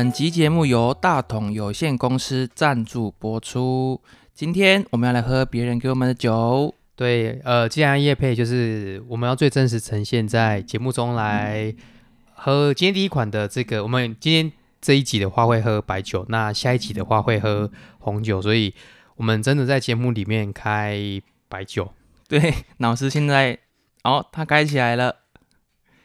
本集节目由大统有限公司赞助播出。今天我们要来喝别人给我们的酒。对，呃，既然叶配就是我们要最真实呈现在节目中来喝。今天第一款的这个，我们今天这一集的话会喝白酒，那下一集的话会喝红酒，所以我们真的在节目里面开白酒。对，老师现在哦，他开起来了。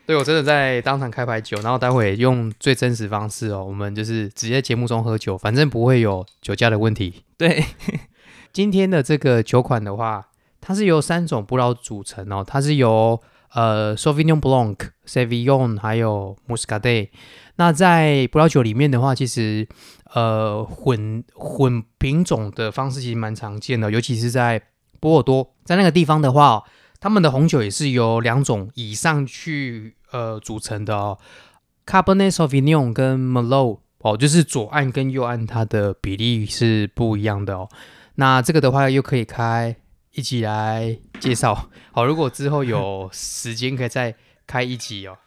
对，我真的在当场开牌酒，然后待会用最真实方式哦，我们就是直接节目中喝酒，反正不会有酒驾的问题。对，今天的这个酒款的话。它是由三种葡萄组成哦，它是由呃 Sauvignon Blanc、Sauvignon 还有 Muscadet。那在葡萄酒里面的话，其实呃混混品种的方式其实蛮常见的，尤其是在波尔多，在那个地方的话，他们的红酒也是由两种以上去呃组成的哦，Cabernet Sauvignon 跟 Merlot 哦，就是左岸跟右岸它的比例是不一样的哦。那这个的话又可以开。一起来介绍好，如果之后有时间，可以再开一集哦。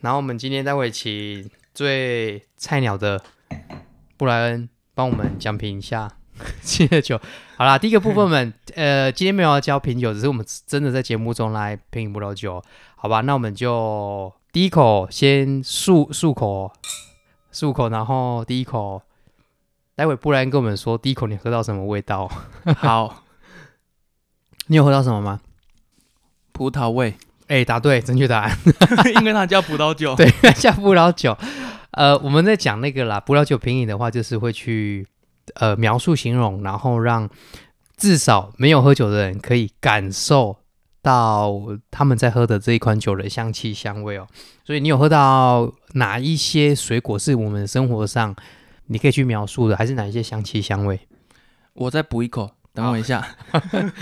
然后我们今天待会请最菜鸟的布莱恩帮我们讲评一下新的酒。好啦，第一个部分我 们呃今天没有要教品酒，只是我们真的在节目中来品葡萄酒，好吧？那我们就第一口先漱漱口，漱口，然后第一口。待会布莱恩跟我们说，第一口你喝到什么味道？好，你有喝到什么吗？葡萄味。哎，答对，正确答案。因为它叫葡萄酒。对，叫葡萄酒。呃，我们在讲那个啦，葡萄酒品饮的话，就是会去呃描述、形容，然后让至少没有喝酒的人可以感受到他们在喝的这一款酒的香气、香味哦。所以你有喝到哪一些水果是我们生活上？你可以去描述的，还是哪一些香气香味？我再补一口，等我一下。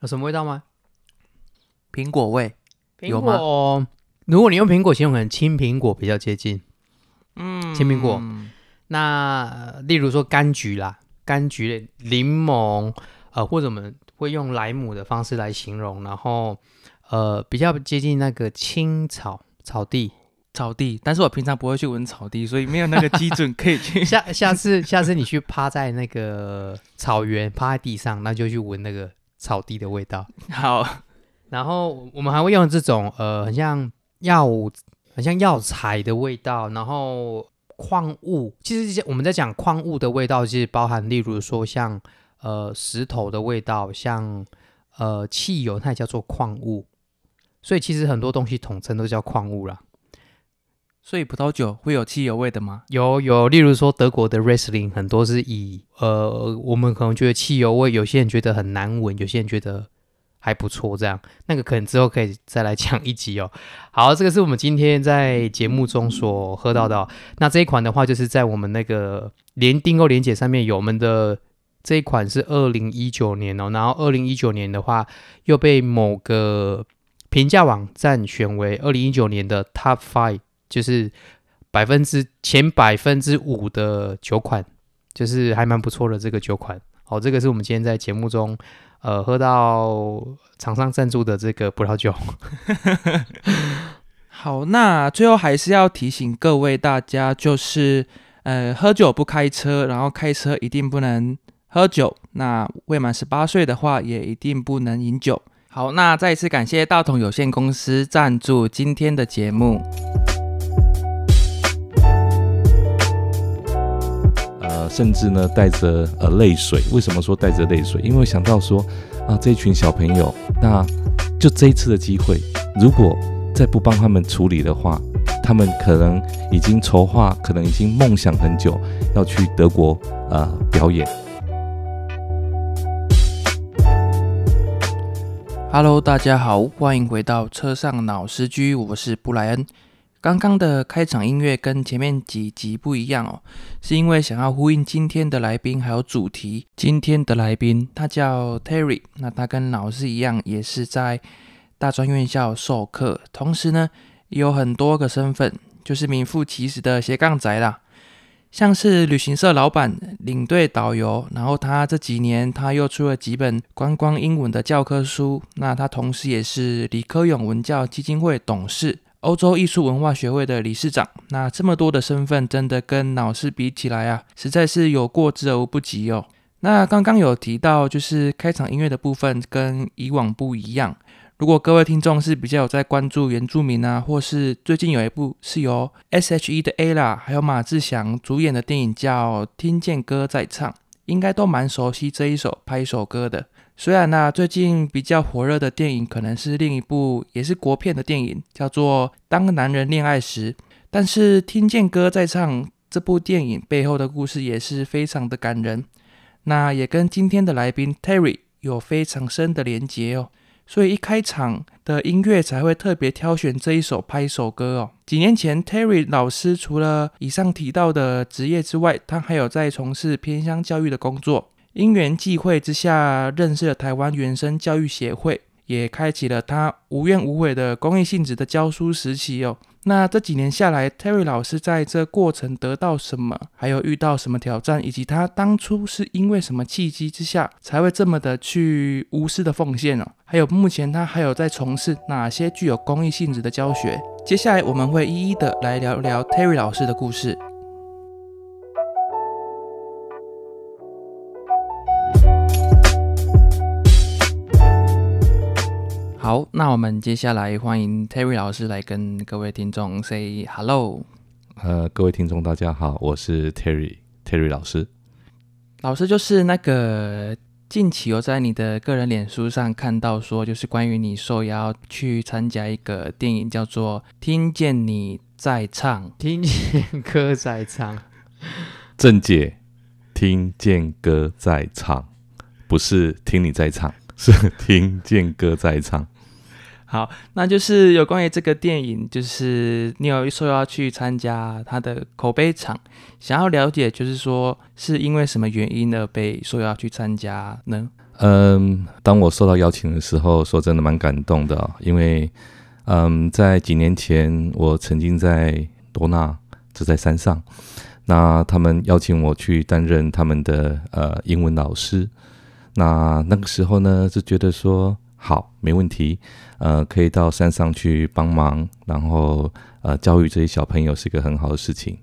有什么味道吗？苹果味，苹果。如果你用苹果形容，可能青苹果比较接近。嗯，青苹果。那例如说柑橘啦，柑橘、柠檬，呃，或者我们。会用莱姆的方式来形容，然后呃比较接近那个青草草地草地，但是我平常不会去闻草地，所以没有那个基准可以去。下下次下次你去趴在那个草原，趴在地上，那就去闻那个草地的味道。好，然后我们还会用这种呃很像药很像药材的味道，然后矿物，其实我们在讲矿物的味道，其实包含例如说像。呃，石头的味道，像呃汽油，它也叫做矿物，所以其实很多东西统称都叫矿物啦。所以葡萄酒会有汽油味的吗？有有，例如说德国的 r e s l i n g 很多是以呃，我们可能觉得汽油味，有些人觉得很难闻，有些人觉得还不错，这样那个可能之后可以再来讲一集哦。好，这个是我们今天在节目中所喝到的。那这一款的话，就是在我们那个连订购连接上面有我们的。这一款是二零一九年哦，然后二零一九年的话又被某个评价网站选为二零一九年的 Top Five，就是百分之前百分之五的酒款，就是还蛮不错的这个酒款。好，这个是我们今天在节目中呃喝到厂商赞助的这个葡萄酒。好，那最后还是要提醒各位大家，就是呃喝酒不开车，然后开车一定不能。喝酒，那未满十八岁的话，也一定不能饮酒。好，那再一次感谢大同有限公司赞助今天的节目。甚至呢带着呃泪水。为什么说带着泪水？因为想到说啊，这群小朋友，那就这一次的机会，如果再不帮他们处理的话，他们可能已经筹划，可能已经梦想很久要去德国呃表演。Hello，大家好，欢迎回到车上老司机，我是布莱恩。刚刚的开场音乐跟前面几集不一样哦，是因为想要呼应今天的来宾还有主题。今天的来宾他叫 Terry，那他跟老师一样，也是在大专院校授课，同时呢有很多个身份，就是名副其实的斜杠仔啦。像是旅行社老板、领队导游，然后他这几年他又出了几本观光英文的教科书。那他同时也是李科永文教基金会董事、欧洲艺术文化学会的理事长。那这么多的身份，真的跟老师比起来啊，实在是有过之而无不及哦。那刚刚有提到，就是开场音乐的部分跟以往不一样。如果各位听众是比较有在关注原住民啊，或是最近有一部是由 S.H.E 的 Ella 还有马志祥主演的电影叫《听见歌在唱》，应该都蛮熟悉这一首拍手歌的。虽然呢，最近比较火热的电影可能是另一部也是国片的电影，叫做《当男人恋爱时》，但是《听见歌在唱》这部电影背后的故事也是非常的感人，那也跟今天的来宾 Terry 有非常深的连结哦。所以一开场的音乐才会特别挑选这一首拍手歌哦。几年前，Terry 老师除了以上提到的职业之外，他还有在从事偏乡教育的工作。因缘际会之下，认识了台湾原生教育协会，也开启了他无怨无悔的公益性质的教书时期哦。那这几年下来，Terry 老师在这过程得到什么？还有遇到什么挑战？以及他当初是因为什么契机之下才会这么的去无私的奉献哦？还有目前他还有在从事哪些具有公益性质的教学？接下来我们会一一的来聊聊 Terry 老师的故事。好，那我们接下来欢迎 Terry 老师来跟各位听众 say hello。呃，各位听众大家好，我是 Terry Terry 老师。老师就是那个近期有在你的个人脸书上看到说，就是关于你受邀去参加一个电影，叫做《听见你在唱》，听见歌在唱。正解，听见歌在唱，不是听你在唱，是听见歌在唱。好，那就是有关于这个电影，就是你有说要去参加他的口碑场，想要了解，就是说是因为什么原因而被说要去参加呢？嗯，当我受到邀请的时候，说真的蛮感动的，因为嗯，在几年前我曾经在多纳，就在山上，那他们邀请我去担任他们的呃英文老师，那那个时候呢，就觉得说。好，没问题。呃，可以到山上去帮忙，然后呃，教育这些小朋友是一个很好的事情。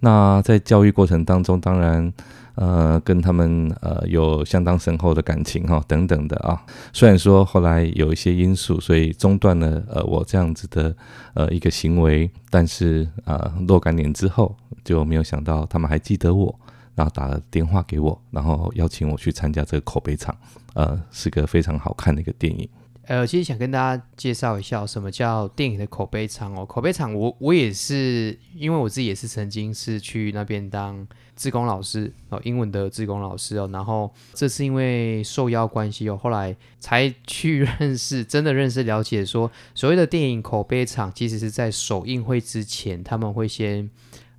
那在教育过程当中，当然呃，跟他们呃有相当深厚的感情哈，等等的啊。虽然说后来有一些因素，所以中断了呃我这样子的呃一个行为，但是啊，若干年之后就没有想到他们还记得我。然后打了电话给我，然后邀请我去参加这个口碑场，呃，是个非常好看的一个电影。呃，其实想跟大家介绍一下什么叫电影的口碑场哦。口碑场，我我也是，因为我自己也是曾经是去那边当志工老师哦，英文的志工老师哦。然后这是因为受邀关系哦，后来才去 认识，真的认识了解说，所谓的电影口碑场，其实是在首映会之前，他们会先。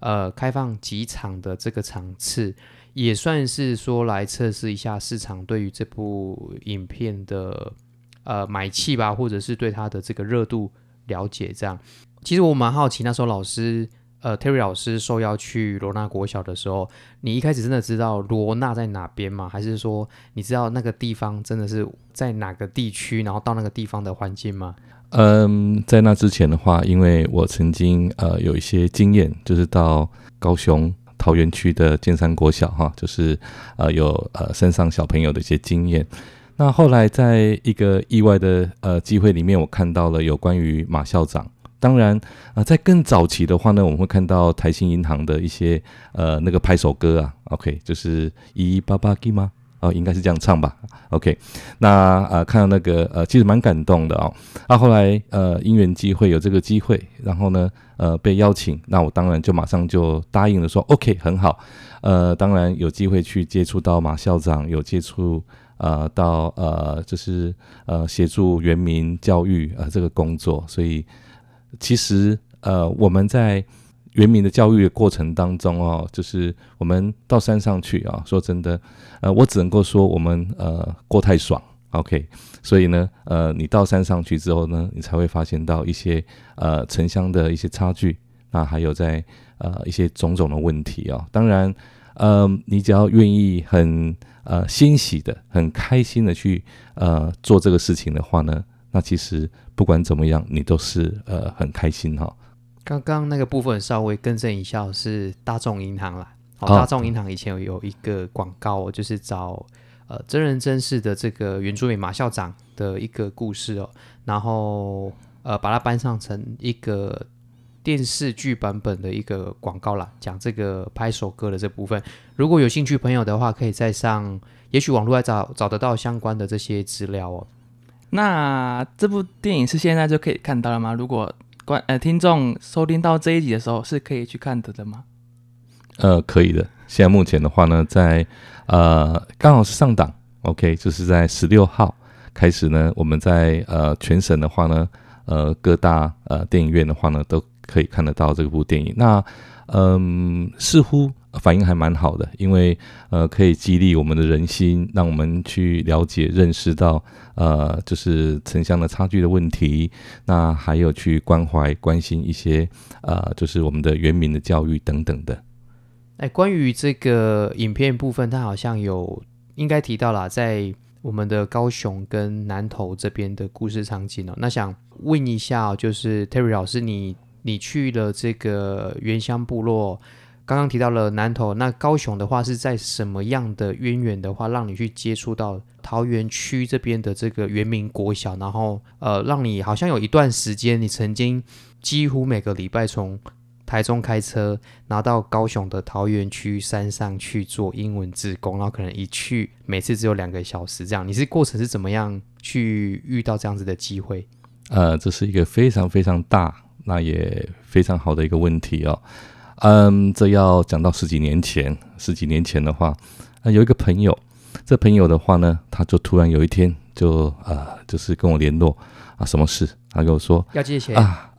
呃，开放几场的这个场次，也算是说来测试一下市场对于这部影片的呃买气吧，或者是对它的这个热度了解。这样，其实我蛮好奇，那时候老师呃 Terry 老师受邀去罗纳国小的时候，你一开始真的知道罗纳在哪边吗？还是说你知道那个地方真的是在哪个地区，然后到那个地方的环境吗？嗯，在那之前的话，因为我曾经呃有一些经验，就是到高雄桃园区的建山国小哈，就是呃有呃身上小朋友的一些经验。那后来在一个意外的呃机会里面，我看到了有关于马校长。当然啊，在更早期的话呢，我们会看到台新银行的一些呃那个拍手歌啊，OK，就是一八八 G 吗？哦，应该是这样唱吧。OK，那呃，看到那个呃，其实蛮感动的哦。那后来呃，因缘机会有这个机会，然后呢，呃，被邀请，那我当然就马上就答应了，说 OK，很好。呃，当然有机会去接触到马校长，有接触呃到呃，就是呃协助原民教育呃这个工作，所以其实呃我们在。原民的教育的过程当中哦，就是我们到山上去啊。说真的，呃，我只能够说我们呃过太爽，OK。所以呢，呃，你到山上去之后呢，你才会发现到一些呃城乡的一些差距那还有在呃一些种种的问题哦。当然，呃，你只要愿意很呃欣喜的、很开心的去呃做这个事情的话呢，那其实不管怎么样，你都是呃很开心哈、刚刚那个部分稍微更正一下，是大众银行啦。哦，哦大众银行以前有有一个广告哦，就是找呃真人真事的这个原住民马校长的一个故事哦，然后呃把它搬上成一个电视剧版本的一个广告啦，讲这个拍手歌的这部分。如果有兴趣朋友的话，可以再上，也许网络来找找得到相关的这些资料哦。那这部电影是现在就可以看到了吗？如果观呃听众收听到这一集的时候，是可以去看的的吗？呃，可以的。现在目前的话呢，在呃刚好是上档，OK，就是在十六号开始呢，我们在呃全省的话呢，呃各大呃电影院的话呢，都可以看得到这部电影。那嗯、似乎反应还蛮好的，因为呃可以激励我们的人心，让我们去了解、认识到呃就是城乡的差距的问题，那还有去关怀、关心一些呃就是我们的原民的教育等等的。哎，关于这个影片部分，它好像有应该提到啦，在我们的高雄跟南投这边的故事场景哦。那想问一下、就是 Terry 老师，你你去了这个原乡部落，刚刚提到了南投，那高雄的话是在什么样的渊源的话，让你去接触到桃园区这边的这个原民国小，然后呃，让你好像有一段时间，你曾经几乎每个礼拜从台中开车。然后到高雄的桃园区山上去做英文志工，然后可能一去每次只有两个小时这样。你是过程是怎么样去遇到这样子的机会？呃，这是一个非常非常大，那也非常好的一个问题哦。嗯，这要讲到十几年前，十几年前的话，呃，有一个朋友，这朋友的话呢，他就突然有一天就呃，就是跟我联络啊，什么事？他跟我说要借钱？啊，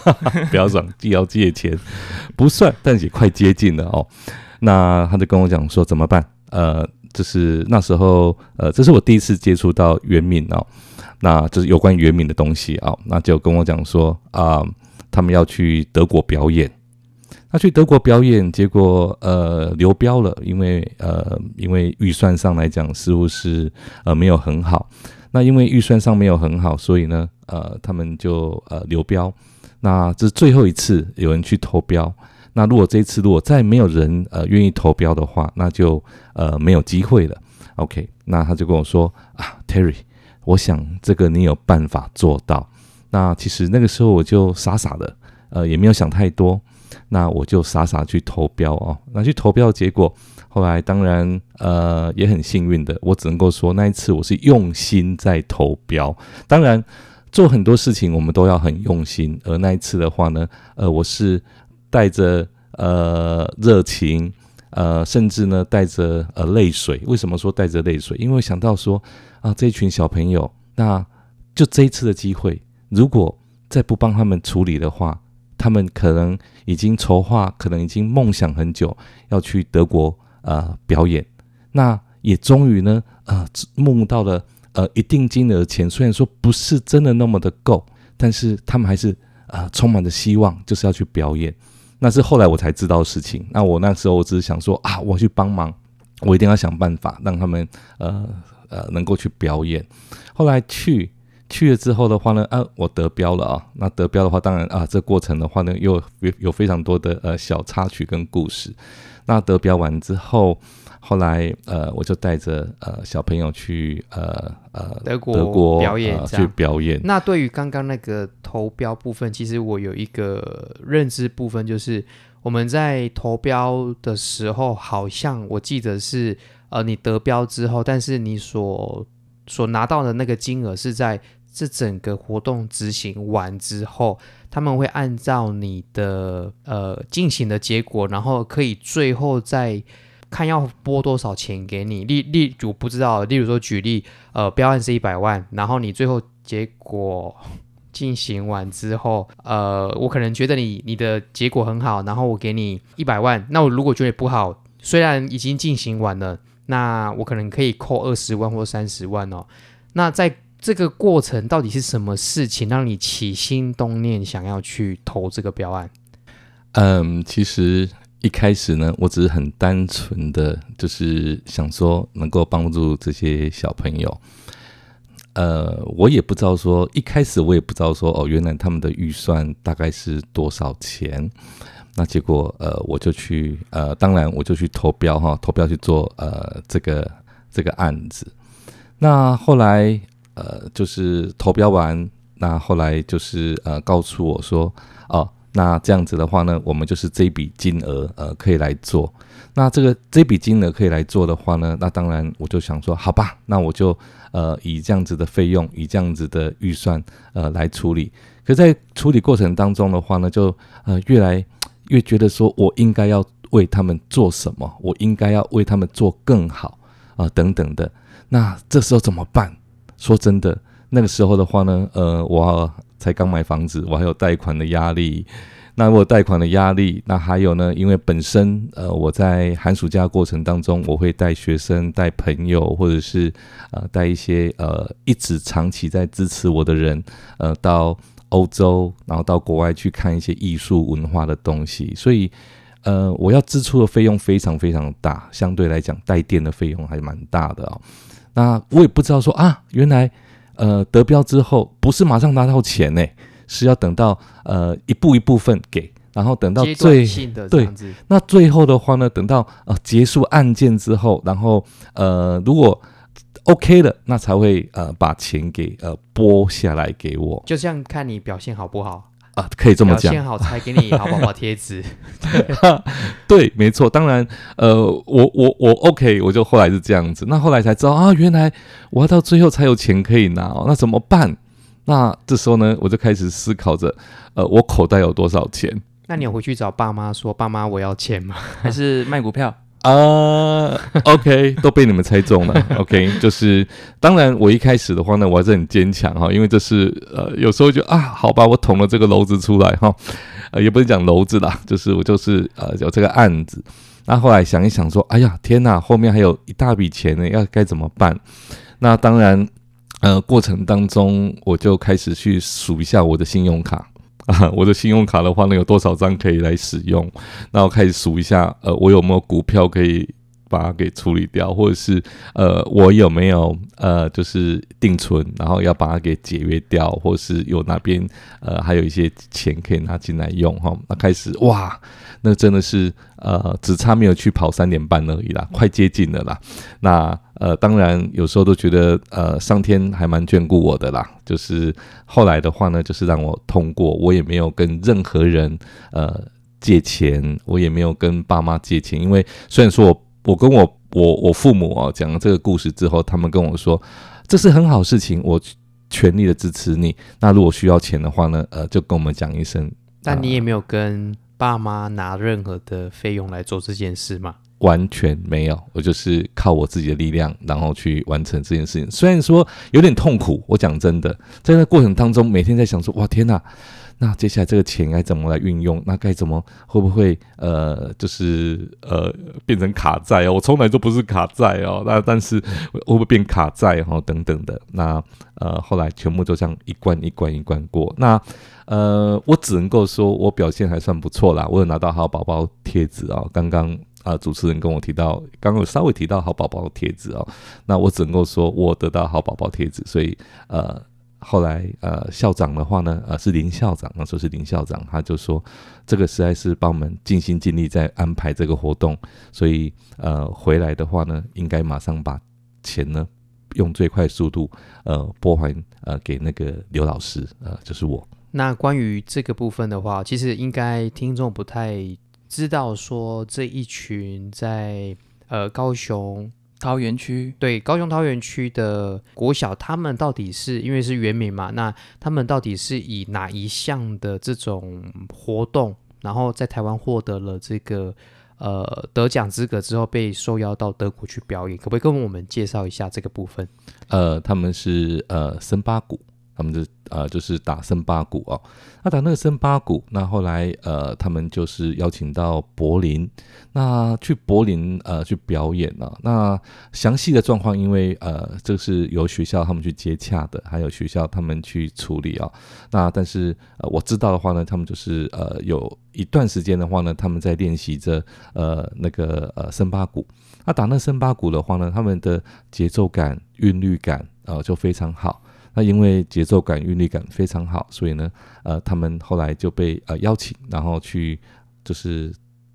不要讲要借钱，不算，但也快接近了哦。那他就跟我讲说怎么办？呃，就是那时候，呃，这是我第一次接触到原敏哦，那就是有关于原敏的东西啊、那就跟我讲说啊、他们要去德国表演。那去德国表演，结果呃流标了，因为呃因为预算上来讲似乎是呃没有很好。那因为预算上没有很好，所以呢呃他们就呃流标。那这是最后一次有人去投标。那如果这一次如果再没有人呃愿意投标的话，那就呃没有机会了。OK，那他就跟我说啊，Terry，我想这个你有办法做到。那其实那个时候我就傻傻的，呃，也没有想太多，那我就傻傻去投标哦。那去投标结果，后来当然呃也很幸运的，我只能够说那一次我是用心在投标。当然做很多事情我们都要很用心，而那一次的话呢，呃，我是带着呃热情。呃，甚至呢带着呃泪水。为什么说带着泪水？因为想到说啊，这群小朋友，那就这一次的机会，如果再不帮他们处理的话，他们可能已经筹划，可能已经梦想很久要去德国呃表演，那也终于呢呃募到了呃一定金额的钱，虽然说不是真的那么的够，但是他们还是呃充满着希望，就是要去表演。那是后来我才知道的事情。那我那时候我只是想说啊，我去帮忙，我一定要想办法让他们呃呃能够去表演。后来去去了之后的话呢，啊，我得标了啊。那得标的话，当然啊，这过程的话呢，又有有非常多的呃小插曲跟故事。那得标完之后，后来呃，我就带着呃小朋友去呃呃德国德国表演呃、去表演。那对于刚刚那个投标部分，其实我有一个认知部分，就是我们在投标的时候，好像我记得是呃，你得标之后，但是你所所拿到的那个金额是在这整个活动执行完之后，他们会按照你的呃进行的结果，然后可以最后再看要拨多少钱给你。例例我不知道，例如说举例，呃，标案是一百万，然后你最后结果进行完之后，呃，我可能觉得你你的结果很好，然后我给你一百万，那我如果觉得不好，虽然已经进行完了，那我可能可以扣二十万或三十万哦。那在这个过程到底是什么事情让你起心动念想要去投这个标案？嗯，其实一开始呢，我只是很单纯的，就是想说能够帮助这些小朋友。呃，我也不知道说，一开始我也不知道说，哦，原来他们的预算大概是多少钱。那结果，呃，我就去，呃，当然我就去投标哈，投标去做，呃，这个这个案子。那后来，呃，就是投标完，那后来就是呃，告诉我说，哦，那这样子的话呢，我们就是这笔金额，呃，可以来做。那这个这笔金额可以来做的话呢，那当然我就想说，好吧，那我就呃以这样子的费用，以这样子的预算，呃来处理。可在处理过程当中的话呢，就呃越来越觉得说我应该要为他们做什么，我应该要为他们做更好啊等等的。那这时候怎么办？说真的，那个时候的话呢，呃，我才刚买房子，我还有贷款的压力。那我贷款的压力，那还有呢？因为本身呃，我在寒暑假过程当中，我会带学生、带朋友，或者是呃带一些呃一直长期在支持我的人，呃到欧洲，然后到国外去看一些艺术文化的东西，所以呃我要支出的费用非常非常大，相对来讲带电的费用还蛮大的哦。那我也不知道说啊，原来呃得标之后不是马上拿到钱呢。是要等到呃一步一部分给，然后等到最对，那最后的话呢，等到呃结束案件之后，然后呃如果 OK 了，那才会呃把钱给呃拨下来给我。就像看你表现好不好啊，可以这么讲，表现好才给你好宝宝贴纸。对，没错。当然，呃，我我我 OK，我就后来是这样子。那后来才知道啊，原来我要到最后才有钱可以拿哦，那怎么办？那这时候呢，我就开始思考着，呃，我口袋有多少钱？那你有回去找爸妈说，爸妈我要钱吗？还是卖股票啊？OK，都被你们猜中了。OK，就是当然，我一开始的话呢，我还是很坚强哈，因为这是呃，有时候就啊，好吧，我捅了这个篓子出来哈，呃，也不是讲篓子啦，就是我就是呃有这个案子。那后来想一想说，哎呀，天呐，后面还有一大笔钱呢，要该怎么办？那当然。呃，过程当中我就开始去数一下我的信用卡啊，我的信用卡的话呢，有多少张可以来使用？那我开始数一下，呃，我有没有股票可以把它给处理掉，或者是呃，我有没有呃，就是定存，然后要把它给解约掉，或是有哪边呃还有一些钱可以拿进来用哈？那开始哇，那真的是呃，只差没有去跑三点半而已啦，快接近了啦。那呃，当然有时候都觉得呃，上天还蛮眷顾我的啦。就是后来的话呢，就是让我通过，我也没有跟任何人呃借钱，我也没有跟爸妈借钱。因为虽然说我我跟我我我父母哦讲了这个故事之后，他们跟我说这是很好事情，我全力的支持你。那如果需要钱的话呢，呃，就跟我们讲一声。但你也没有跟爸妈拿任何的费用来做这件事吗？完全没有，我就是靠我自己的力量，然后去完成这件事情。虽然说有点痛苦，我讲真的，在那过程当中，每天在想说，哇天哪，那接下来这个钱该怎么来运用？那该怎么会不会呃，就是呃变成卡债哦？我从来都不是卡债哦，那但是会不会变卡债哈？等等的，那呃后来全部都这样一关一关一关过。那呃，我只能够说我表现还算不错啦，我有拿到好宝宝贴纸哦，刚刚。啊，主持人跟我提到，刚刚有稍微提到好宝宝贴纸哦，那我只能够说我得到好宝宝贴纸，所以呃，后来呃，校长的话呢，呃，是林校长，那时候是林校长，他就说这个实在是帮我们尽心尽力在安排这个活动，所以呃，回来的话呢，应该马上把钱呢用最快速度呃拨还呃给那个刘老师，呃，就是我。那关于这个部分的话，其实应该听众不太。知道说这一群在呃高雄桃园区对高雄桃园区的国小，他们到底是因为是原名嘛？那他们到底是以哪一项的这种活动，然后在台湾获得了这个呃得奖资格之后，被受邀到德国去表演？可不可以跟我们介绍一下这个部分？呃，他们是呃森巴鼓他们就呃就是打森巴鼓哦。那打那个森巴鼓，那后来呃他们就是邀请到柏林，那去柏林呃去表演了。那详细的状况，因为呃这是由学校他们去接洽的，还有学校他们去处理啊。那但是呃我知道的话呢，他们就是呃有一段时间的话呢，他们在练习着呃那个呃森巴鼓。那打那森巴鼓的话呢，他们的节奏感、韵律感呃就非常好。那因为节奏感、韵律感非常好，所以呢，呃，他们后来就被呃邀请，然后去就是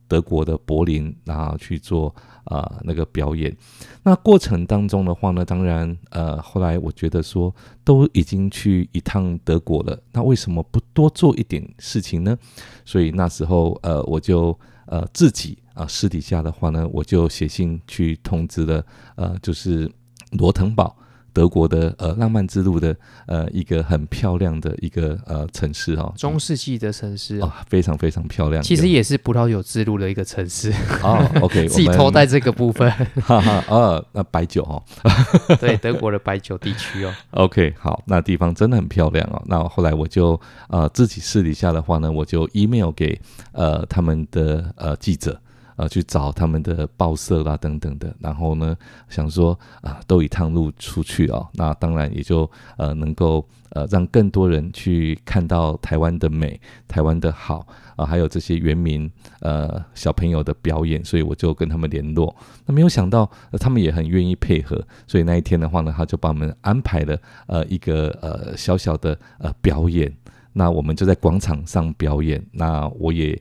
德国的柏林，然后去做啊那个表演。那过程当中的话呢，当然呃，后来我觉得说都已经去一趟德国了，那为什么不多做一点事情呢？所以那时候呃，我就呃自己啊私底下的话呢，我就写信去通知了呃，就是罗腾堡。德国的呃浪漫之路的呃一个很漂亮的一个呃城市哈，中世纪的城市啊，非常非常漂亮。其实也是葡萄酒之路的一个城市哦。OK，自己偷带这个部分，哈哈。呃，那白酒哦，对，德国的白酒地区哦。OK，好，那地方真的很漂亮哦。那后来我就呃自己私底下的话呢，我就 email 给呃他们的呃记者。呃，去找他们的报社啦，等等的，然后呢，想说啊，都一趟路出去哦，那当然也就呃，能够呃，让更多人去看到台湾的美，台湾的好啊，还有这些原民呃小朋友的表演，所以我就跟他们联络。那没有想到，他们也很愿意配合，所以那一天的话呢，他就帮我们安排了呃一个呃小小的呃表演，那我们就在广场上表演，那我也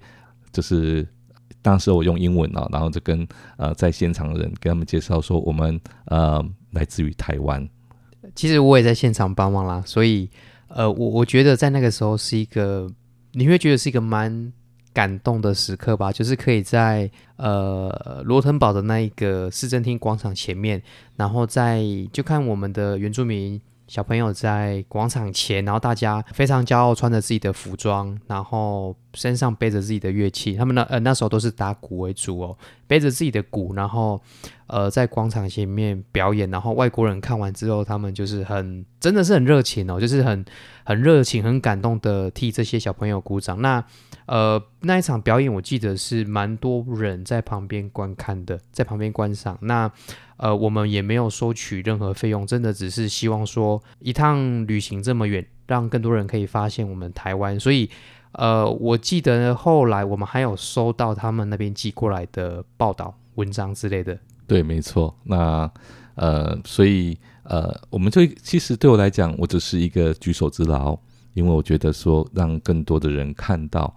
就是。当时我用英文啊，然后就跟呃在现场的人跟他们介绍说，我们呃来自于台湾。其实我也在现场帮忙啦，所以呃我我觉得在那个时候是一个你会觉得是一个蛮感动的时刻吧，就是可以在呃罗腾堡的那一个市政厅广场前面，然后在就看我们的原住民。小朋友在广场前，然后大家非常骄傲，穿着自己的服装，然后身上背着自己的乐器。他们那呃那时候都是打鼓为主哦，背着自己的鼓，然后呃在广场前面表演。然后外国人看完之后，他们就是很真的是很热情哦，就是很很热情、很感动的替这些小朋友鼓掌。那呃那一场表演，我记得是蛮多人在旁边观看的，在旁边观赏。那呃，我们也没有收取任何费用，真的只是希望说一趟旅行这么远，让更多人可以发现我们台湾。所以，呃，我记得后来我们还有收到他们那边寄过来的报道、文章之类的。对，没错。那呃，所以呃，我们就其实对我来讲，我只是一个举手之劳，因为我觉得说让更多的人看到。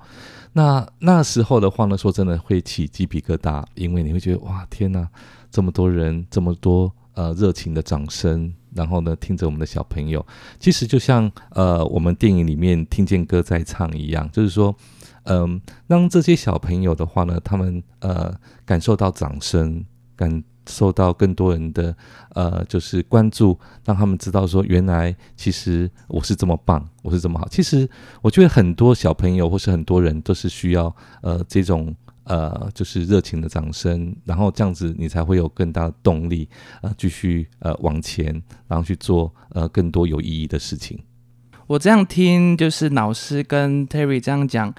那那时候的话呢，说真的会起鸡皮疙瘩，因为你会觉得哇，天哪！这么多人，这么多呃热情的掌声，然后呢，听着我们的小朋友，其实就像呃我们电影里面听见歌在唱一样，就是说，嗯，让这些小朋友的话呢，他们呃感受到掌声，感受到更多人的呃就是关注，让他们知道说，原来其实我是这么棒，我是这么好。其实我觉得很多小朋友或是很多人都是需要呃这种。呃，就是热情的掌声，然后这样子你才会有更大的动力，呃，继续呃往前，然后去做呃更多有意义的事情。我这样听，就是老师跟 Terry 这样讲，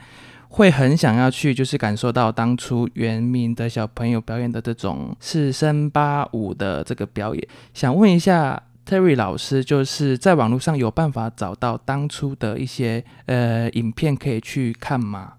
会很想要去，就是感受到当初原名的小朋友表演的这种四声八舞的这个表演。想问一下 Terry 老师，就是在网络上有办法找到当初的一些呃影片可以去看吗？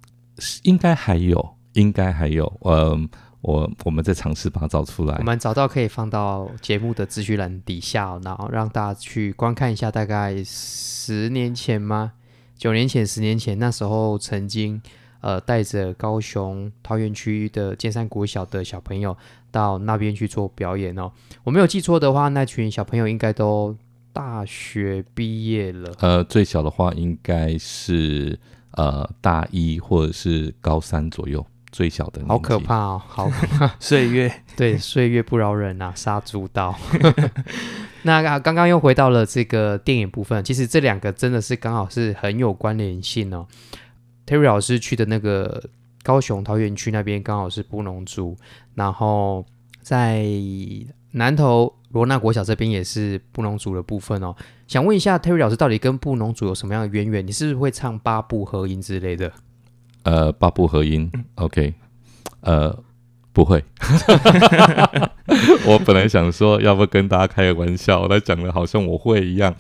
应该还有。应该还有，嗯，我我们在尝试把它找出来。我们找到可以放到节目的资讯栏底下，然后让大家去观看一下。大概十年前吗？九年前、十年前，那时候曾经呃带着高雄桃园区的尖山国小的小朋友到那边去做表演哦。我没有记错的话，那群小朋友应该都大学毕业了。呃，最小的话应该是呃大一或者是高三左右。最小的，好可怕哦！好 岁月，对岁月不饶人啊，杀猪刀。那刚刚又回到了这个电影部分，其实这两个真的是刚好是很有关联性哦。Terry 老师去的那个高雄桃园区那边刚好是布农族，然后在南投罗纳国小这边也是布农族的部分哦。想问一下 Terry 老师，到底跟布农族有什么样的渊源？你是不是会唱八部合音之类的？呃，八部合音，OK，呃，不会。我本来想说，要不跟大家开个玩笑，来讲的好像我会一样。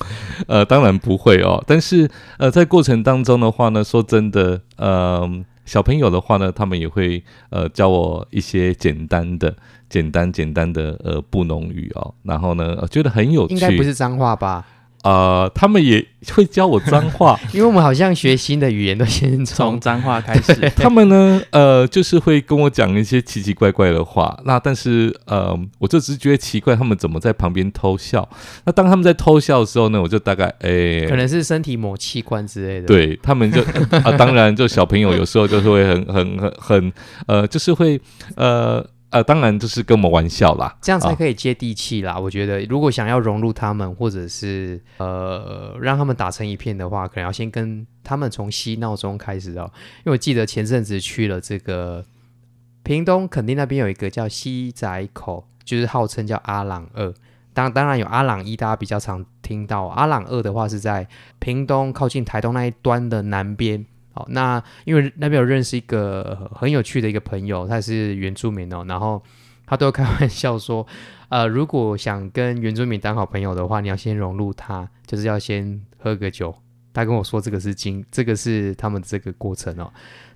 呃，当然不会哦。但是呃，在过程当中的话呢，说真的，呃，小朋友的话呢，他们也会呃教我一些简单的、简单、简单的呃布农语哦。然后呢，呃觉得很有趣。应该不是脏话吧？呃，他们也会教我脏话，因为我们好像学新的语言都先从从脏话开始。他们呢，呃，就是会跟我讲一些奇奇怪怪的话。那但是，呃，我就只是觉得奇怪，他们怎么在旁边偷笑？那当他们在偷笑的时候呢，我就大概，哎、可能是身体某器官之类的。，对他们就 啊，当然，就小朋友有时候就是会很很很很呃，就是会呃呃，当然就是跟我们玩笑啦。这样才啊可以接地气啦。我觉得，如果想要融入他们，或者是呃让他们打成一片的话，可能要先跟他们从嬉闹中开始哦。因为我记得前阵子去了这个屏东垦丁那边有一个叫西仔口，就是号称叫阿朗二。当当然有阿朗一，大家比较常听到。阿朗二的话是在屏东靠近台东那一端的南边。好，那因为那边有认识一个很有趣的一个朋友，他是原住民哦，然后他都开玩笑说，呃，如果想跟原住民当好朋友的话，你要先融入他，就是要先喝个酒。他跟我说这个是经，这个是他们这个过程哦。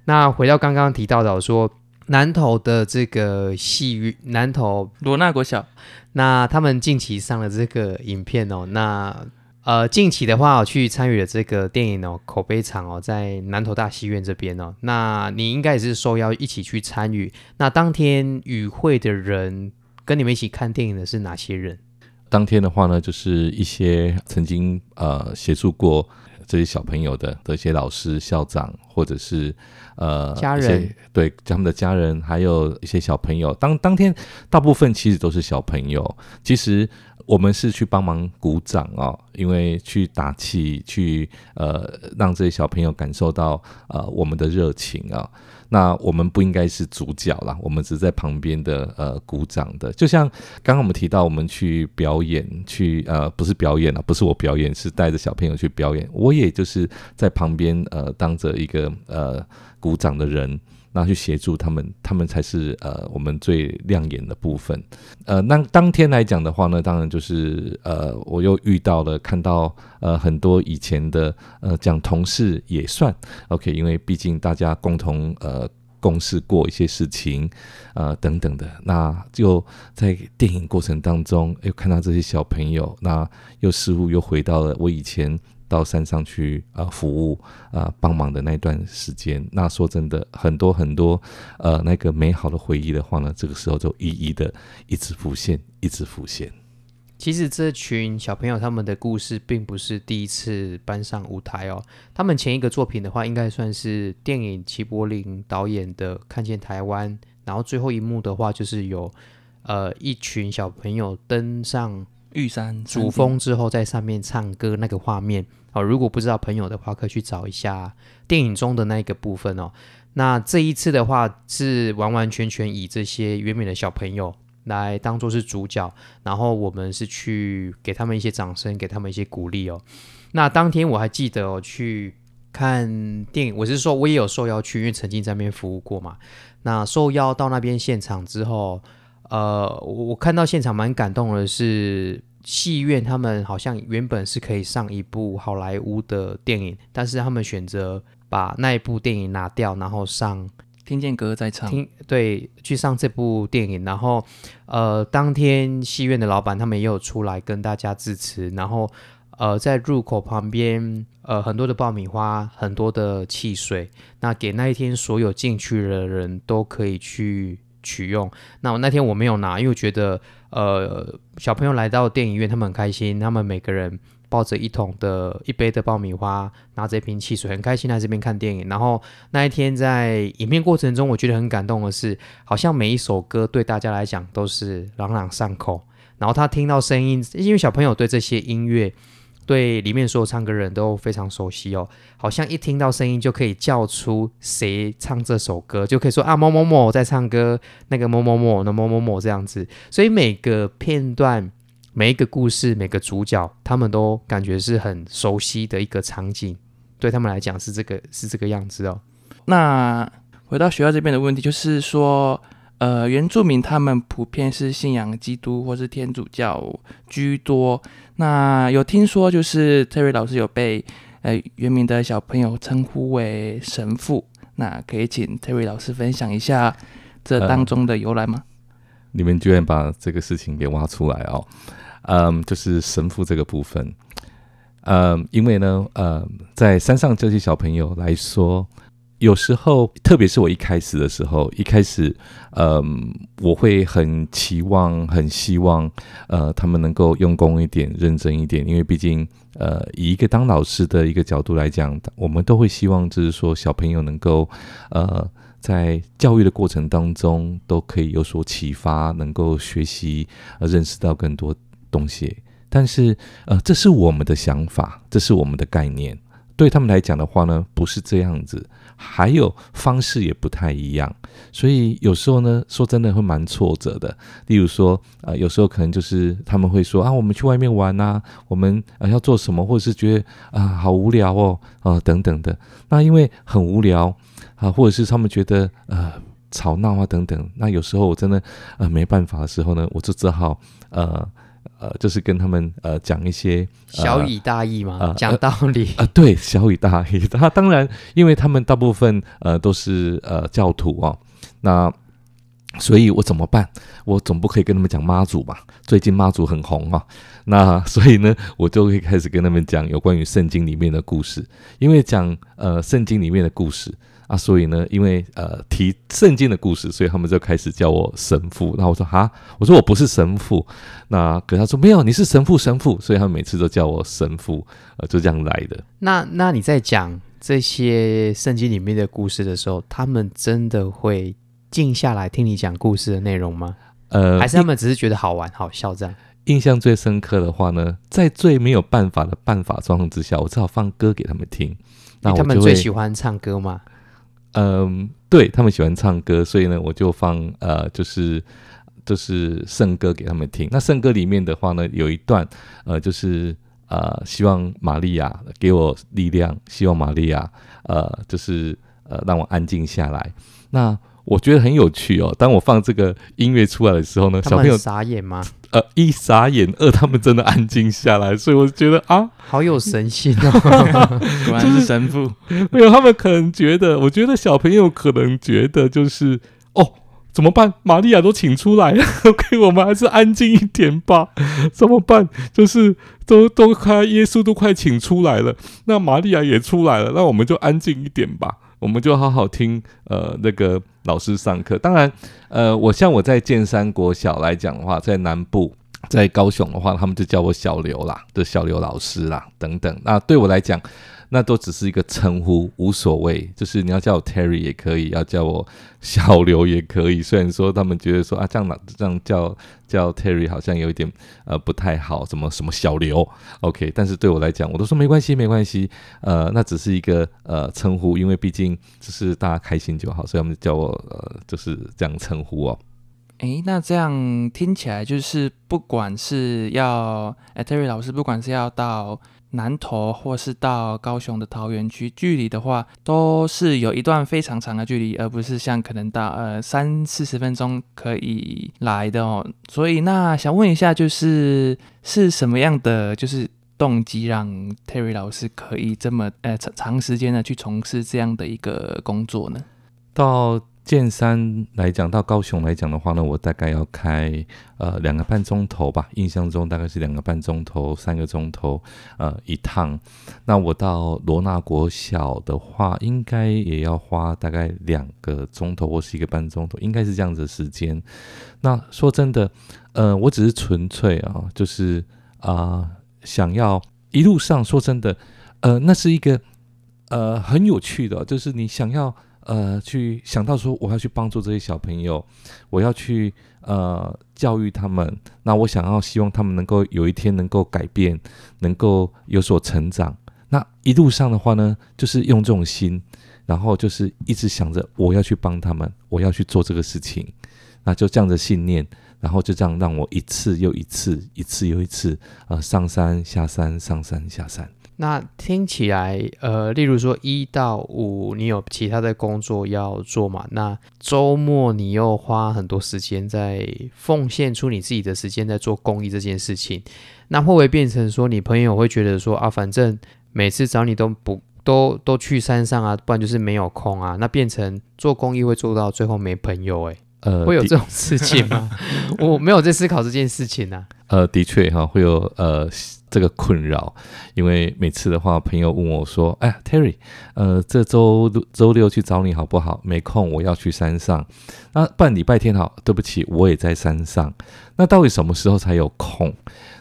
那回到刚刚提到的说南投的这个戏剧，南投罗纳国小那他们近期上了这个影片哦，那呃近期的话，我去参与了这个电影哦口碑场哦，在南投大戏院这边哦，那你应该也是受邀一起去参与。那当天与会的人跟你们一起看电影的是哪些人？当天的话呢，就是一些曾经呃协助过这些小朋友的的一些老师、校长，或者是呃家人对他们的家人，还有一些小朋友。当当天大部分其实都是小朋友，其实我们是去帮忙鼓掌哦，因为去打气，去呃让这些小朋友感受到呃我们的热情啊、那我们不应该是主角啦，我们只是在旁边的呃鼓掌的，就像刚刚我们提到，我们去表演，去呃不是表演啊，不是我表演，是带着小朋友去表演，我也就是在旁边呃当着一个呃鼓掌的人。那去协助他们，他们才是呃我们最亮眼的部分。呃，那当天来讲的话呢，当然就是呃我又遇到了看到呃很多以前的呃讲同事也算 OK，因为毕竟大家共同呃共事过一些事情，呃等等的，那就在电影过程当中又看到这些小朋友，那又似乎又回到了我以前到山上去呃服务呃帮忙的那段时间。那说真的，很多很多呃那个美好的回忆的话呢，这个时候就一一的一直浮现，一直浮现。其实这群小朋友他们的故事并不是第一次搬上舞台哦，他们前一个作品的话，应该算是电影齐柏林导演的《看见台湾》，然后最后一幕的话就是有呃一群小朋友登上玉山主峰之后，在上面唱歌那个画面哦。如果不知道朋友的话，可以去找一下电影中的那个部分哦。那这一次的话，是完完全全以这些原美的小朋友来当做是主角，然后我们是去给他们一些掌声，给他们一些鼓励哦。那当天我还记得哦，去看电影，我是说我也有受邀去，因为曾经在那边服务过嘛。那受邀到那边现场之后，呃，我我看到现场蛮感动的是，戏院他们好像原本是可以上一部好莱坞的电影，但是他们选择把那一部电影拿掉，然后上听见歌在唱，听对去上这部电影，然后呃，当天戏院的老板他们也有出来跟大家致辞，然后呃，在入口旁边呃很多的爆米花，很多的汽水，那给那一天所有进去的人都可以去取用。那我那天我没有拿，因为我觉得呃小朋友来到电影院，他们很开心，他们每个人。抱着一桶的一杯的爆米花，拿着一瓶汽水，很开心来这边看电影。然后那一天在影片过程中，我觉得很感动的是，好像每一首歌对大家来讲都是朗朗上口。然后他听到声音，因为小朋友对这些音乐，对里面所有唱歌人都非常熟悉哦，好像一听到声音就可以叫出谁唱这首歌，就可以说啊某某某在唱歌，那个某某某那某某某这样子。所以每个片段每一个故事、每个主角，他们都感觉是很熟悉的一个场景，对他们来讲是这个是这个样子哦。那回到学校这边的问题，就是说，呃，原住民他们普遍是信仰基督或是天主教居多。那有听说，就是 Terry 老师有被呃原民的小朋友称呼为神父。那可以请 Terry 老师分享一下这当中的由来吗？你们居然把这个事情给挖出来哦，嗯，就是神父这个部分，嗯，因为呢，呃，在山上这些小朋友来说，有时候，特别是我一开始的时候，一开始，嗯，我会很期望、很希望，呃，他们能够用功一点、认真一点，因为毕竟，呃，以一个当老师的一个角度来讲，我们都会希望，就是说小朋友能够，呃。在教育的过程当中，都可以有所启发，能够学习，呃，认识到更多东西。但是，呃，这是我们的想法，这是我们的概念。对他们来讲的话呢，不是这样子，还有方式也不太一样。所以有时候呢，说真的会蛮挫折的。例如说，呃，有时候可能就是他们会说啊，我们去外面玩啊，我们呃要做什么，或者是觉得啊好无聊哦，啊等等的。那因为很无聊。啊，或者是他们觉得呃吵闹啊等等，那有时候我真的呃没办法的时候呢，我就只好呃呃就是跟他们呃讲一些小以大义嘛，讲道理啊，对，小以大义。他当然，因为他们大部分呃都是呃教徒啊，那所以我怎么办？我总不可以跟他们讲妈祖吧？最近妈祖很红啊，那 所以呢，我就会开始跟他们讲有关于圣经里面的故事，因为讲呃圣经里面的故事。啊，所以呢，因为呃提圣经的故事，所以他们就开始叫我神父。那我说哈，我说我不是神父。那可他说没有，你是神父，神父。所以他们每次都叫我神父，呃，就这样来的。那那你在讲这些圣经里面的故事的时候，他们真的会静下来听你讲故事的内容吗？呃，还是他们只是觉得好玩、好笑这样？印象最深刻的话呢，在最没有办法的办法状况之下，我只好放歌给他们听。那他们最喜欢唱歌吗？嗯，对他们喜欢唱歌，所以呢，我就放呃，就是就是圣歌给他们听。那圣歌里面的话呢，有一段呃，就是呃，希望玛利亚给我力量，希望玛利亚呃，就是呃，让我安静下来。那我觉得很有趣哦。当我放这个音乐出来的时候呢，小朋友傻眼吗？呃，一傻眼，二他们真的安静下来，所以我觉得啊，好有神性哦，果然是神父。没有，他们可能觉得，我觉得小朋友可能觉得就是哦，怎么办？玛利亚都请出来了，OK，我们还是安静一点吧。怎么办？就是都都快耶稣都快请出来了，那玛利亚也出来了，那我们就安静一点吧。我们就好好听呃那个老师上课。当然，呃，我像我在建三国小来讲的话，在南部，在高雄的话，他们就叫我小刘啦，的小刘老师啦等等。那对我来讲。那都只是一个称呼，无所谓。就是你要叫我 Terry 也可以，要叫我小刘也可以。虽然说他们觉得说啊，这样这样叫叫 Terry 好像有一点呃不太好，什么什么小刘，OK。但是对我来讲，我都说没关系，没关系。呃，那只是一个呃称呼，因为毕竟就是大家开心就好，所以他们叫我呃就是这样称呼哦。诶，那这样听起来就是不管是要诶 Terry 老师，不管是要到。南投或是到高雄的桃园区，距离的话都是有一段非常长的距离，而不是像可能到呃三四十分钟可以来的哦。所以那想问一下，就是是什么样的就是动机让 Terry 老师可以这么呃长长时间的去从事这样的一个工作呢？到。剑山来讲，到高雄来讲的话呢，我大概要开呃两个半钟头吧，印象中大概是两个半钟头、三个钟头呃一趟。那我到罗纳国小的话，应该也要花大概两个钟头或是一个半钟头，应该是这样子的时间。那说真的，呃，我只是纯粹啊，就是啊，想要一路上说真的，呃，那是一个呃很有趣的，就是你想要。呃，去想到说我要去帮助这些小朋友，我要去呃教育他们。那我想要希望他们能够有一天能够改变，能够有所成长。那一路上的话呢，就是用这种心，然后就是一直想着我要去帮他们，我要去做这个事情。那就这样的信念，然后就这样让我一次又一次，一次又一次，呃，上山下山，上山下山。那听起来，呃，例如说一到五你有其他的工作要做嘛？那周末你又花很多时间在奉献出你自己的时间在做公益这件事情，那会不会变成说你朋友会觉得说啊，反正每次找你都不都都去山上啊，不然就是没有空啊，那变成做公益会做到最后没朋友诶、呃，会有这种事情吗？我没有在思考这件事情啊。呃，的确哈，会有呃这个困扰，因为每次的话，朋友问我说：“哎呀，Terry，呃，这周周六去找你好不好？没空，我要去山上。那不然礼拜天好，对不起，我也在山上。那到底什么时候才有空？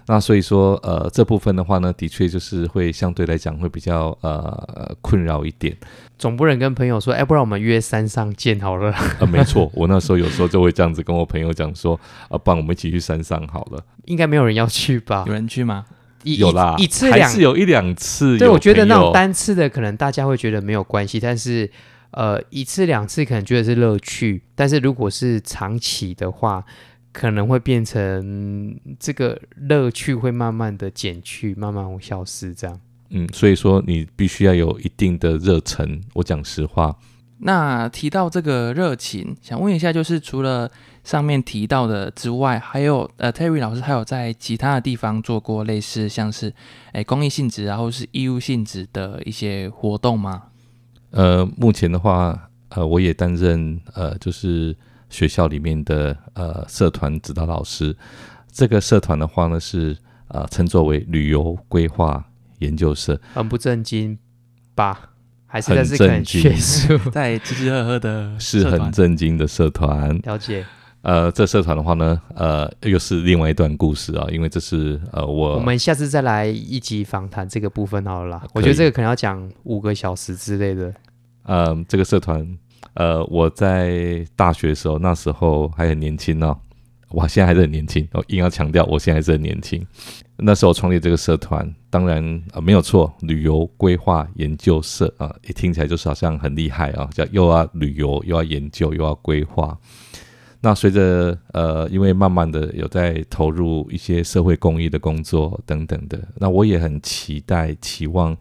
那所以说，呃，这部分的话呢，的确就是会相对来讲会比较呃困扰一点。总不能跟朋友说，哎、不然我们约山上见好了。呃，没错，我那时候有时候就会这样子跟我朋友讲说：，啊，不然我们一起去山上好了。应该没有人要去吧有？人去吗？一有啦，一一次两次有一两次。对，我觉得那种单。单次的可能大家会觉得没有关系，但是呃一次两次可能觉得是乐趣，但是如果是长期的话，可能会变成这个乐趣会慢慢的减去，慢慢消失这样。嗯，所以说你必须要有一定的热忱。我讲实话，那提到这个热情，想问一下，就是除了上面提到的之外，还有呃，Terry 老师还有在其他的地方做过类似像是诶公益性质然后是义务性质的一些活动吗？呃，目前的话，呃，我也担任呃，就是学校里面的呃社团指导老师。这个社团的话呢，是呃称作为旅游规划研究社。很不正经吧？还是很在是可能震惊学术 在吃吃喝喝的是很震惊的社团，了解？呃，这社团的话呢，呃，又是另外一段故事啊，因为这是呃我我们下次再来一集访谈这个部分好了啦。我觉得这个可能要讲五个小时之类的。呃，这个社团，呃，我在大学的时候，那时候还很年轻哦，我现在还是很年轻，我硬要强调，我现在还是很年轻。那时候创立这个社团，当然呃没有错，旅游规划研究社啊，一听起来就是好像很厉害啊，叫又要旅游又要研究又要规划。那随着呃，因为慢慢的有在投入一些社会公益的工作等等的，那我也很期待期望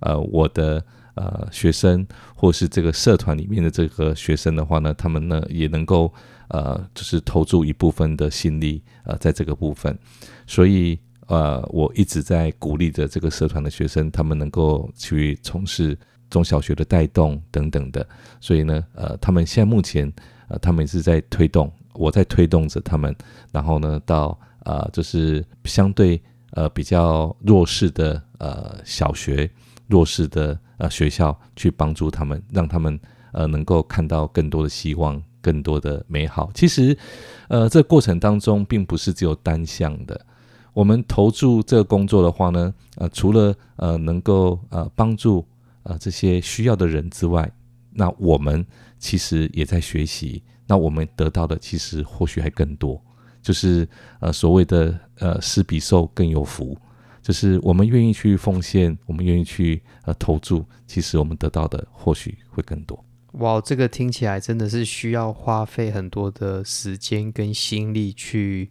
呃我的呃学生或是这个社团里面的这个学生的话呢，他们呢也能够呃就是投注一部分的心力呃在这个部分，所以呃我一直在鼓励着这个社团的学生，他们能够去从事中小学的带动等等的，所以呢呃他们现在目前呃他们也是在推动，我在推动着他们，然后呢到呃就是相对呃比较弱势的呃小学。弱势的呃学校去帮助他们，让他们呃能够看到更多的希望，更多的美好。其实，呃，这过程当中并不是只有单向的。我们投注这个工作的话呢，呃，除了呃能够呃帮助呃这些需要的人之外，那我们其实也在学习。那我们得到的其实或许还更多，就是呃所谓的呃施比受更有福。就是我们愿意去奉献，我们愿意去呃投注，其实我们得到的或许会更多。哇，这个听起来真的是需要花费很多的时间跟心力去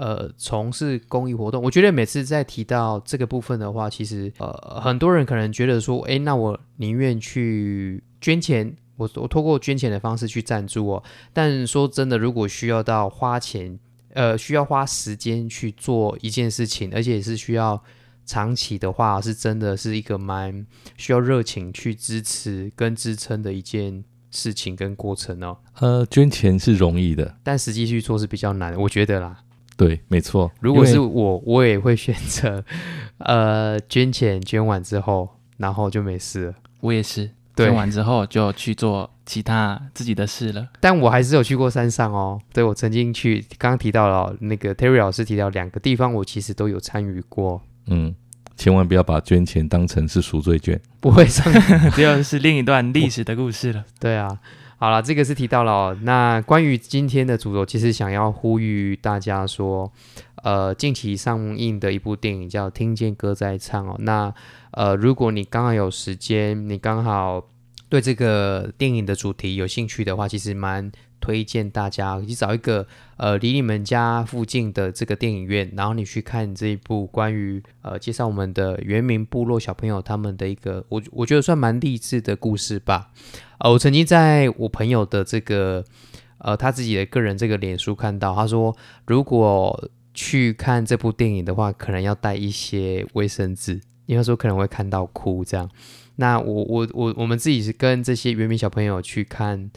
呃从事公益活动。我觉得每次在提到这个部分的话，其实呃很多人可能觉得说，诶，那我宁愿去捐钱，我我通过捐钱的方式去赞助哦。但说真的，如果需要到花钱。呃，需要花时间去做一件事情，而且是需要长期的话，是真的是一个蛮需要热情去支持跟支撑的一件事情跟过程哦。呃，捐钱是容易的，但实际去做是比较难，我觉得啦。对，没错。如果是我，我也会选择 呃捐钱，捐完之后，然后就没事了。我也是，捐完之后就去做其他自己的事了。但我还是有去过山上哦。对，我曾经去，刚刚提到了那个 Terry 老师提到两个地方，我其实都有参与过。嗯，千万不要把捐钱当成是赎罪券。不会 上 这又是另一段历史的故事了。对啊，好了，这个是提到了、那关于今天的主轴，其实想要呼吁大家说，呃，近期上映的一部电影叫《听见歌在唱》哦。那呃，如果你刚好有时间，你刚好对这个电影的主题有兴趣的话，其实蛮推荐大家去找一个呃离你们家附近的这个电影院，然后你去看这一部关于呃介绍我们的原民部落小朋友他们的一个我我觉得算蛮励志的故事吧。呃，我曾经在我朋友的这个呃他自己的个人这个脸书看到，他说如果去看这部电影的话，可能要带一些卫生纸，因为说可能会看到哭这样。那我我我我们自己是跟这些原民小朋友去看，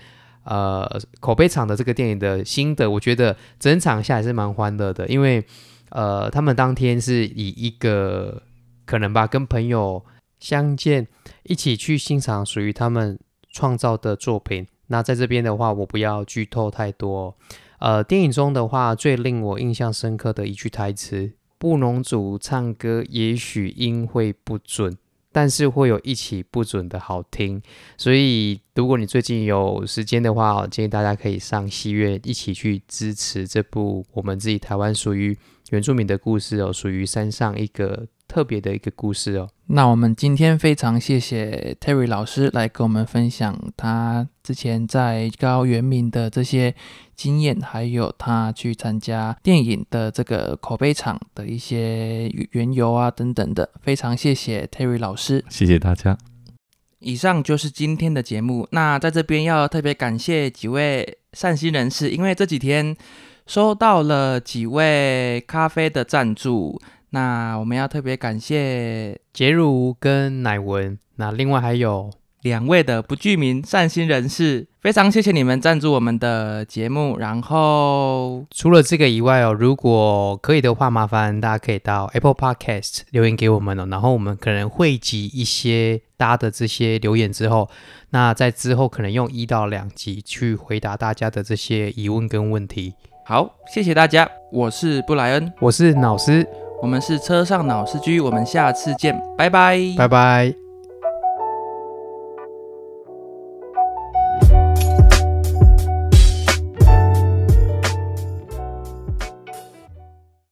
呃，口碑场的这个电影的心得，我觉得整场下来是蛮欢乐的，因为呃，他们当天是以一个可能吧，跟朋友相见，一起去欣赏属于他们创造的作品。那在这边的话，我不要剧透太多。呃，电影中的话，最令我印象深刻的一句台词：布农族唱歌，也许音会不准。但是会有一起不准的好听，所以如果你最近有时间的话，建议大家可以上戏院一起去支持这部我们自己台湾属于原住民的故事哦，属于山上一个。特别的一个故事哦。那我们今天非常谢谢 Terry 老师来跟我们分享他之前在高原民的这些经验，还有他去参加电影的这个口碑场的一些缘由啊等等的。非常谢谢 Terry 老师，谢谢大家。以上就是今天的节目。那在这边要特别感谢几位善心人士，因为这几天收到了几位咖啡的赞助。那我们要特别感谢杰如跟乃文，那另外还有两位的不具名善心人士，非常谢谢你们赞助我们的节目。然后除了这个以外哦，如果可以的话，麻烦大家可以到 Apple Podcast 留言给我们哦。然后我们可能汇集一些大家的这些留言之后，那在之后可能用一到两集去回答大家的这些疑问跟问题。好，谢谢大家，我是布莱恩，我是老师。我们是车上脑司机，我们下次见，拜拜，拜拜。